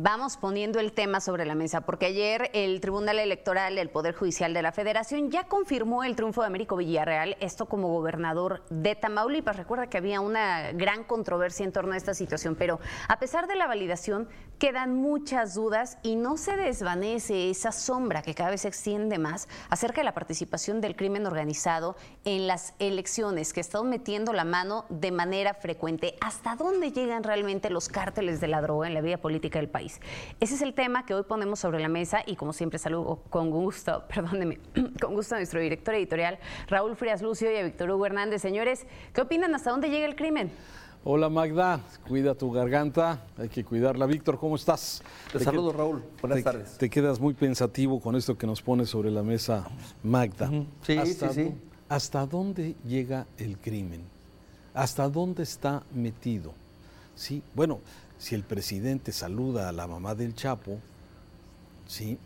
Vamos poniendo el tema sobre la mesa, porque ayer el Tribunal Electoral del Poder Judicial de la Federación ya confirmó el triunfo de Américo Villarreal, esto como gobernador de Tamaulipas. Recuerda que había una gran controversia en torno a esta situación, pero a pesar de la validación, quedan muchas dudas y no se desvanece esa sombra que cada vez se extiende más acerca de la participación del crimen organizado en las elecciones, que están metiendo la mano de manera frecuente. ¿Hasta dónde llegan realmente los cárteles de la droga en la vida política del país? Ese es el tema que hoy ponemos sobre la mesa y como siempre saludo con gusto, perdóneme, con gusto a nuestro director editorial Raúl Frías Lucio y a Víctor Hugo Hernández. Señores, ¿qué opinan? ¿Hasta dónde llega el crimen? Hola Magda, cuida tu garganta, hay que cuidarla. Víctor, ¿cómo estás? Te, saludo Raúl, buenas tardes. Te quedas muy pensativo con esto que nos pone sobre la mesa Magda. Sí, sí, sí. ¿Hasta dónde llega el crimen? ¿Hasta dónde está metido? Sí, bueno, si el presidente saluda a la mamá del Chapo, ¿sí?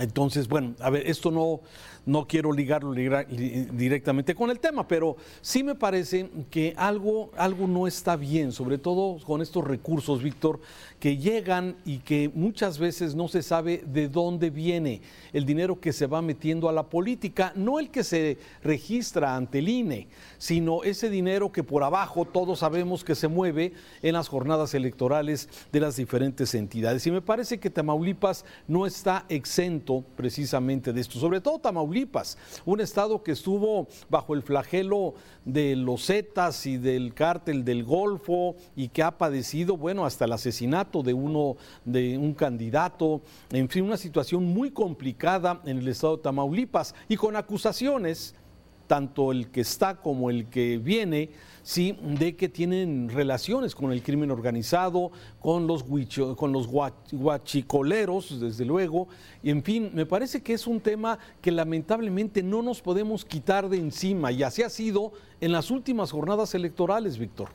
Entonces, bueno, a ver, esto no, no quiero ligarlo directamente con el tema, pero sí me parece que algo, algo no está bien, sobre todo con estos recursos, Víctor, que llegan y que muchas veces no se sabe de dónde viene el dinero que se va metiendo a la política, no el que se registra ante el INE, sino ese dinero que por abajo todos sabemos que se mueve en las jornadas electorales de las diferentes entidades. Y me parece que Tamaulipas no está exento precisamente de esto, sobre todo Tamaulipas un estado que estuvo bajo el flagelo de los Zetas y del cártel del Golfo y que ha padecido, bueno, hasta el asesinato de uno, de un candidato, en fin, una situación muy complicada en el estado de Tamaulipas y con acusaciones, tanto el que está como el que viene, sí, de que tienen relaciones con el crimen organizado, con los, guachicoleros, desde luego, y en fin, me parece que es un tema que lamentablemente no nos podemos quitar de encima, y así ha sido en las últimas jornadas electorales, Víctor.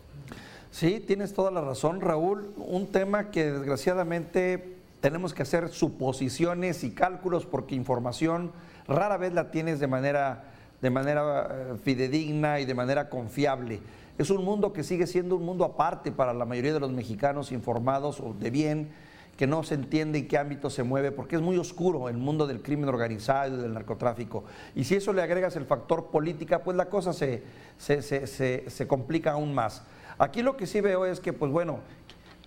Sí, tienes toda la razón, Raúl, un tema que desgraciadamente tenemos que hacer suposiciones y cálculos porque información rara vez la tienes de manera de manera eh, fidedigna y de manera confiable. Es un mundo que sigue siendo un mundo aparte para la mayoría de los mexicanos informados o de bien, que no se entiende en qué ámbito se mueve, porque es muy oscuro el mundo del crimen organizado y del narcotráfico. Y si eso le agregas el factor política, pues la cosa se, se, se, se complica aún más. Aquí lo que sí veo es que, pues bueno,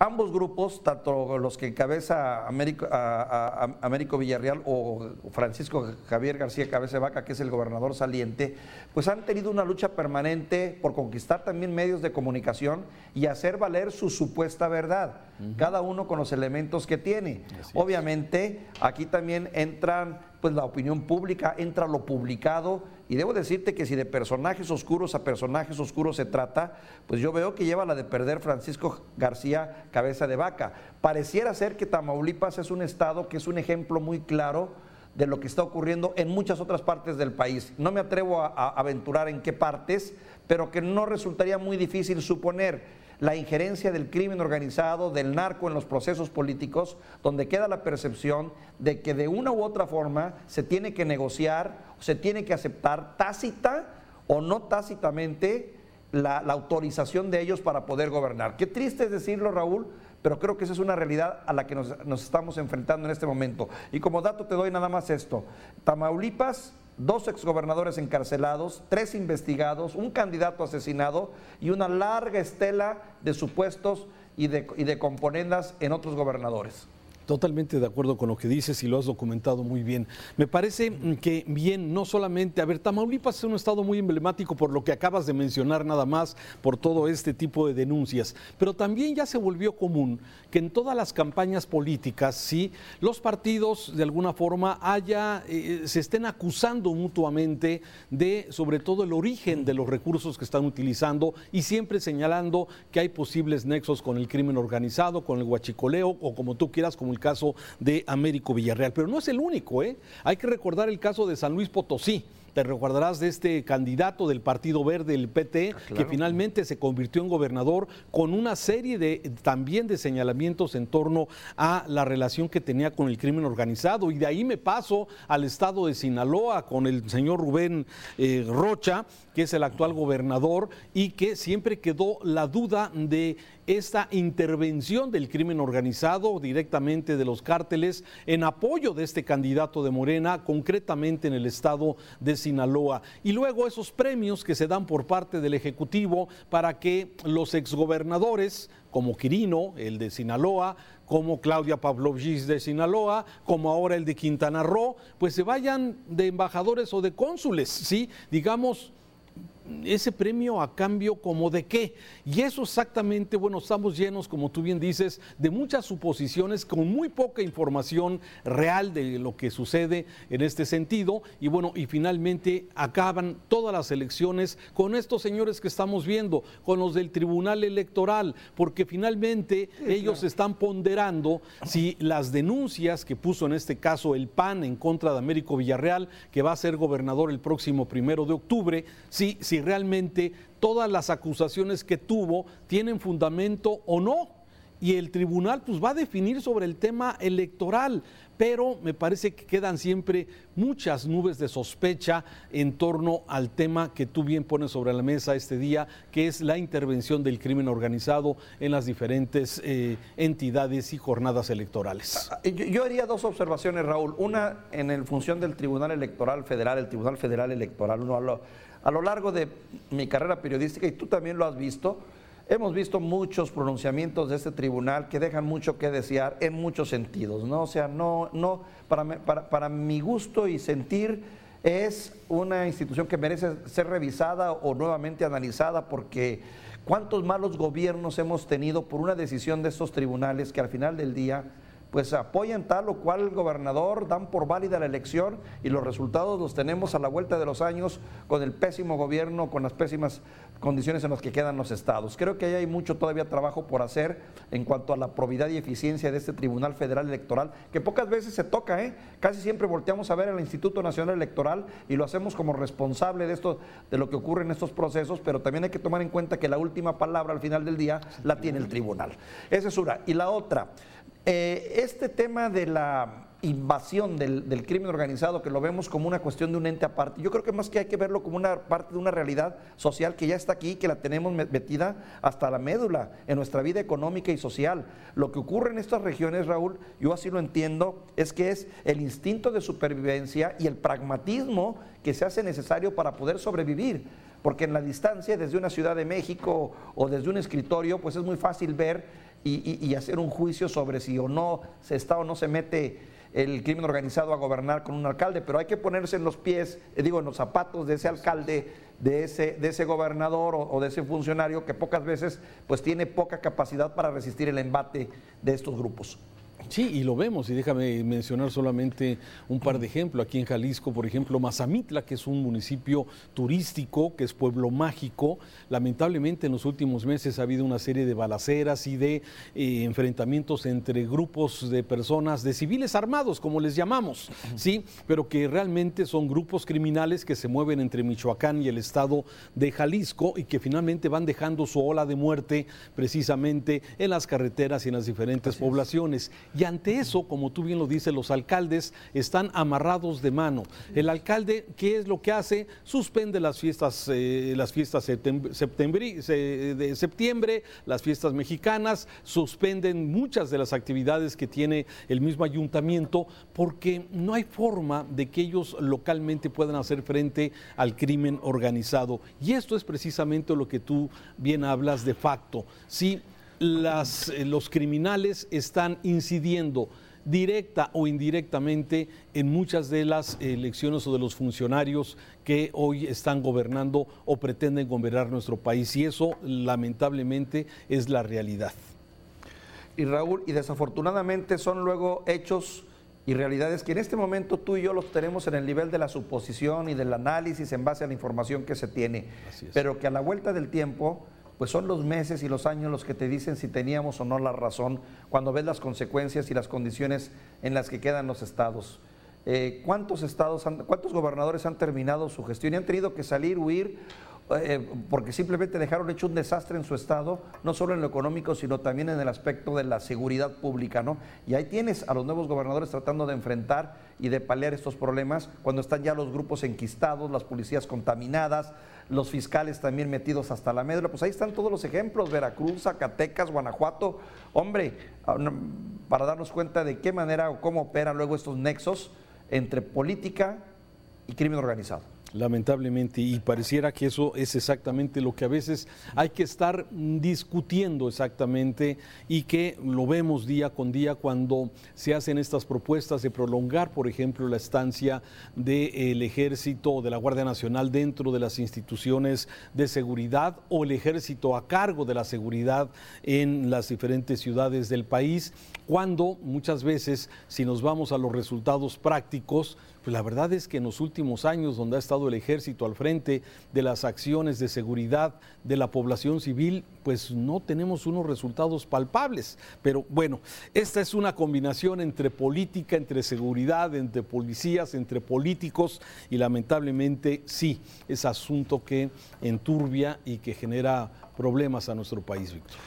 ambos grupos, tanto los que encabeza Américo, Américo Villarreal o Francisco Javier García Cabeza Vaca, que es el gobernador saliente, pues han tenido una lucha permanente por conquistar también medios de comunicación y hacer valer su supuesta verdad, cada uno con los elementos que tiene. Obviamente, aquí también entran pues la opinión pública, entra lo publicado y debo decirte que si de personajes oscuros a personajes oscuros se trata, pues yo veo que lleva la de perder Francisco García Cabeza de Vaca. Pareciera ser que Tamaulipas es un estado que es un ejemplo muy claro de lo que está ocurriendo en muchas otras partes del país. No me atrevo a, a aventurar en qué partes, pero que no resultaría muy difícil suponer la injerencia del crimen organizado, del narco en los procesos políticos, donde queda la percepción de que de una u otra forma se tiene que negociar, se tiene que aceptar tácita o no tácitamente la, autorización de ellos para poder gobernar. Qué triste es decirlo, Raúl, pero creo que esa es una realidad a la que nos, nos estamos enfrentando en este momento. Y como dato te doy nada más esto. Tamaulipas dos exgobernadores encarcelados, tres investigados, un candidato asesinado y una larga estela de supuestos y de, y de componendas en otros gobernadores. Totalmente de acuerdo con lo que dices y lo has documentado muy bien. Me parece que bien, no solamente, a ver, Tamaulipas es un estado muy emblemático por lo que acabas de mencionar nada más, por todo este tipo de denuncias, pero también ya se volvió común que en todas las campañas políticas, sí, los partidos de alguna forma haya, eh, se estén acusando mutuamente de sobre todo el origen de los recursos que están utilizando y siempre señalando que hay posibles nexos con el crimen organizado, con el huachicoleo o como tú quieras, como el caso de Américo Villarreal. Pero no es el único, ¿eh? Hay que recordar el caso de San Luis Potosí te recordarás de este candidato del Partido Verde, el PT, Ah, que finalmente se convirtió en gobernador con una serie de también de señalamientos en torno a la relación que tenía con el crimen organizado. Y de ahí me paso al estado de Sinaloa con el señor Rubén eh, Rocha, que es el actual gobernador, y que siempre quedó la duda de esta intervención del crimen organizado directamente de los cárteles en apoyo de este candidato de Morena, concretamente en el estado de Sinaloa. Y luego esos premios que se dan por parte del Ejecutivo para que los exgobernadores, como Quirino, el de Sinaloa, como Claudia Pavlovich de Sinaloa, como ahora el de Quintana Roo, pues se vayan de embajadores o de cónsules, ¿sí? Digamos, ese premio a cambio como de qué. Y eso exactamente, bueno, estamos llenos, como tú bien dices, de muchas suposiciones con muy poca información real de lo que sucede en este sentido. Y bueno, y finalmente acaban todas las elecciones con estos señores que estamos viendo, con los del Tribunal Electoral, porque finalmente ellos están ponderando si las denuncias que puso en este caso el PAN en contra de Américo Villarreal, que va a ser gobernador el próximo primero de octubre, si, si realmente todas las acusaciones que tuvo tienen fundamento o no. Y el tribunal pues va a definir sobre el tema electoral, pero me parece que quedan siempre muchas nubes de sospecha en torno al tema que tú bien pones sobre la mesa este día, que es la intervención del crimen organizado en las diferentes eh, entidades y jornadas electorales. Yo, yo haría dos observaciones, Raúl. Una en función del Tribunal Electoral Federal, el Tribunal Federal Electoral. Uno a lo largo de mi carrera periodística, y tú también lo has visto, hemos visto muchos pronunciamientos de este tribunal que dejan mucho que desear en muchos sentidos, ¿no? O sea, no, no, para, para, para mi gusto y sentir es una institución que merece ser revisada o nuevamente analizada porque cuántos malos gobiernos hemos tenido por una decisión de estos tribunales que al final del día pues apoyan tal o cual gobernador, dan por válida la elección y los resultados los tenemos a la vuelta de los años con el pésimo gobierno, con las pésimas condiciones en las que quedan los estados. Creo que ahí hay mucho todavía trabajo por hacer en cuanto a la probidad y eficiencia de este Tribunal Federal Electoral, que pocas veces se toca, ¿eh? Casi siempre volteamos a ver al Instituto Nacional Electoral y lo hacemos como responsable de esto, de lo que ocurre en estos procesos, pero también hay que tomar en cuenta que la última palabra al final del día la tiene el tribunal. Esa es una. Y la otra, eh, este tema de la invasión del, del crimen organizado, que lo vemos como una cuestión de un ente aparte, yo creo que más que hay que verlo como una parte de una realidad social que ya está aquí, que la tenemos met- metida hasta la médula en nuestra vida económica y social. Lo que ocurre en estas regiones, Raúl, yo así lo entiendo, es que es el instinto de supervivencia y el pragmatismo que se hace necesario para poder sobrevivir porque en la distancia desde una Ciudad de México o desde un escritorio, pues es muy fácil ver y, hacer un juicio sobre si o no se está o no se mete el crimen organizado a gobernar con un alcalde, pero hay que ponerse en los pies, eh, digo, en los zapatos de ese alcalde, de ese, de ese gobernador o, o de ese funcionario que pocas veces pues tiene poca capacidad para resistir el embate de estos grupos. Sí, y lo vemos, y déjame mencionar solamente un par de ejemplos. Aquí en Jalisco, por ejemplo, Mazamitla, que es un municipio turístico, que es pueblo mágico. Lamentablemente en los últimos meses ha habido una serie de balaceras y de eh, enfrentamientos entre grupos de personas, de civiles armados, como les llamamos, ¿sí? Pero que realmente son grupos criminales que se mueven entre Michoacán y el estado de Jalisco y que finalmente van dejando su ola de muerte precisamente en las carreteras y en las diferentes poblaciones. Y ante eso, como tú bien lo dices, los alcaldes están amarrados de mano. El alcalde, ¿qué es lo que hace? Suspende las fiestas, eh, las fiestas de septiembre, las fiestas mexicanas, suspenden muchas de las actividades que tiene el mismo ayuntamiento porque no hay forma de que ellos localmente puedan hacer frente al crimen organizado. Y esto es precisamente lo que tú bien hablas de facto. Sí, las, eh, los criminales están incidiendo directa o indirectamente en muchas de las elecciones o de los funcionarios que hoy están gobernando o pretenden gobernar nuestro país. Y eso lamentablemente es la realidad. Y Raúl, y desafortunadamente son luego hechos y realidades que en este momento tú y yo los tenemos en el nivel de la suposición y del análisis en base a la información que se tiene, pero que a la vuelta del tiempo, pues son los meses y los años los que te dicen si teníamos o no la razón cuando ves las consecuencias y las condiciones en las que quedan los estados. Eh, ¿Cuántos estados, cuántos gobernadores han terminado su gestión y han tenido que salir, huir eh, porque simplemente dejaron hecho un desastre en su estado, no solo en lo económico, sino también en el aspecto de la seguridad pública, ¿no? Y ahí tienes a los nuevos gobernadores tratando de enfrentar y de paliar estos problemas cuando están ya los grupos enquistados, las policías contaminadas, los fiscales también metidos hasta la médula, pues ahí están todos los ejemplos, Veracruz, Zacatecas, Guanajuato, hombre, ah, para darnos cuenta de qué manera o cómo operan luego estos nexos entre política y crimen organizado lamentablemente, y pareciera que eso es exactamente lo que a veces hay que estar discutiendo exactamente y que lo vemos día con día cuando se hacen estas propuestas de prolongar, por ejemplo, la estancia del ejército o de la Guardia Nacional dentro de las instituciones de seguridad o el ejército a cargo de la seguridad en las diferentes ciudades del país, cuando muchas veces, si nos vamos a los resultados prácticos, pues la verdad es que en los últimos años, donde ha estado el ejército al frente de las acciones de seguridad de la población civil, pues no tenemos unos resultados palpables. Pero bueno, esta es una combinación entre política, entre seguridad, entre policías, entre políticos y lamentablemente sí, es asunto que enturbia y que genera problemas a nuestro país, Víctor.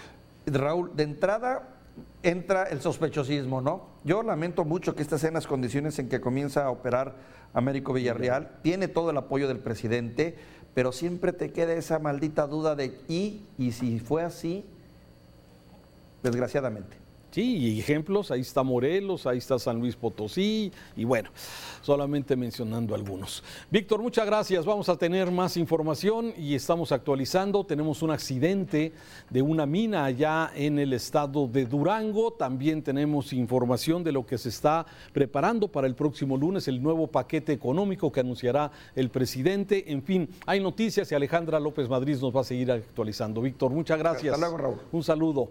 Raúl, de entrada, entra el sospechosismo, ¿no? Yo lamento mucho que estas sean las condiciones en que comienza a operar Américo Villarreal. Tiene todo el apoyo del presidente, pero siempre te queda esa maldita duda de y, y si fue así, desgraciadamente. Sí, y ejemplos, ahí está Morelos, ahí está San Luis Potosí, y bueno, solamente mencionando algunos. Víctor, muchas gracias. Vamos a tener más información y estamos actualizando. Tenemos un accidente de una mina allá en el estado de Durango. También tenemos información de lo que se está preparando para el próximo lunes, el nuevo paquete económico que anunciará el presidente. En fin, hay noticias y Alejandra López Madrid nos va a seguir actualizando. Víctor, muchas gracias. Hasta luego, Raúl. Un saludo.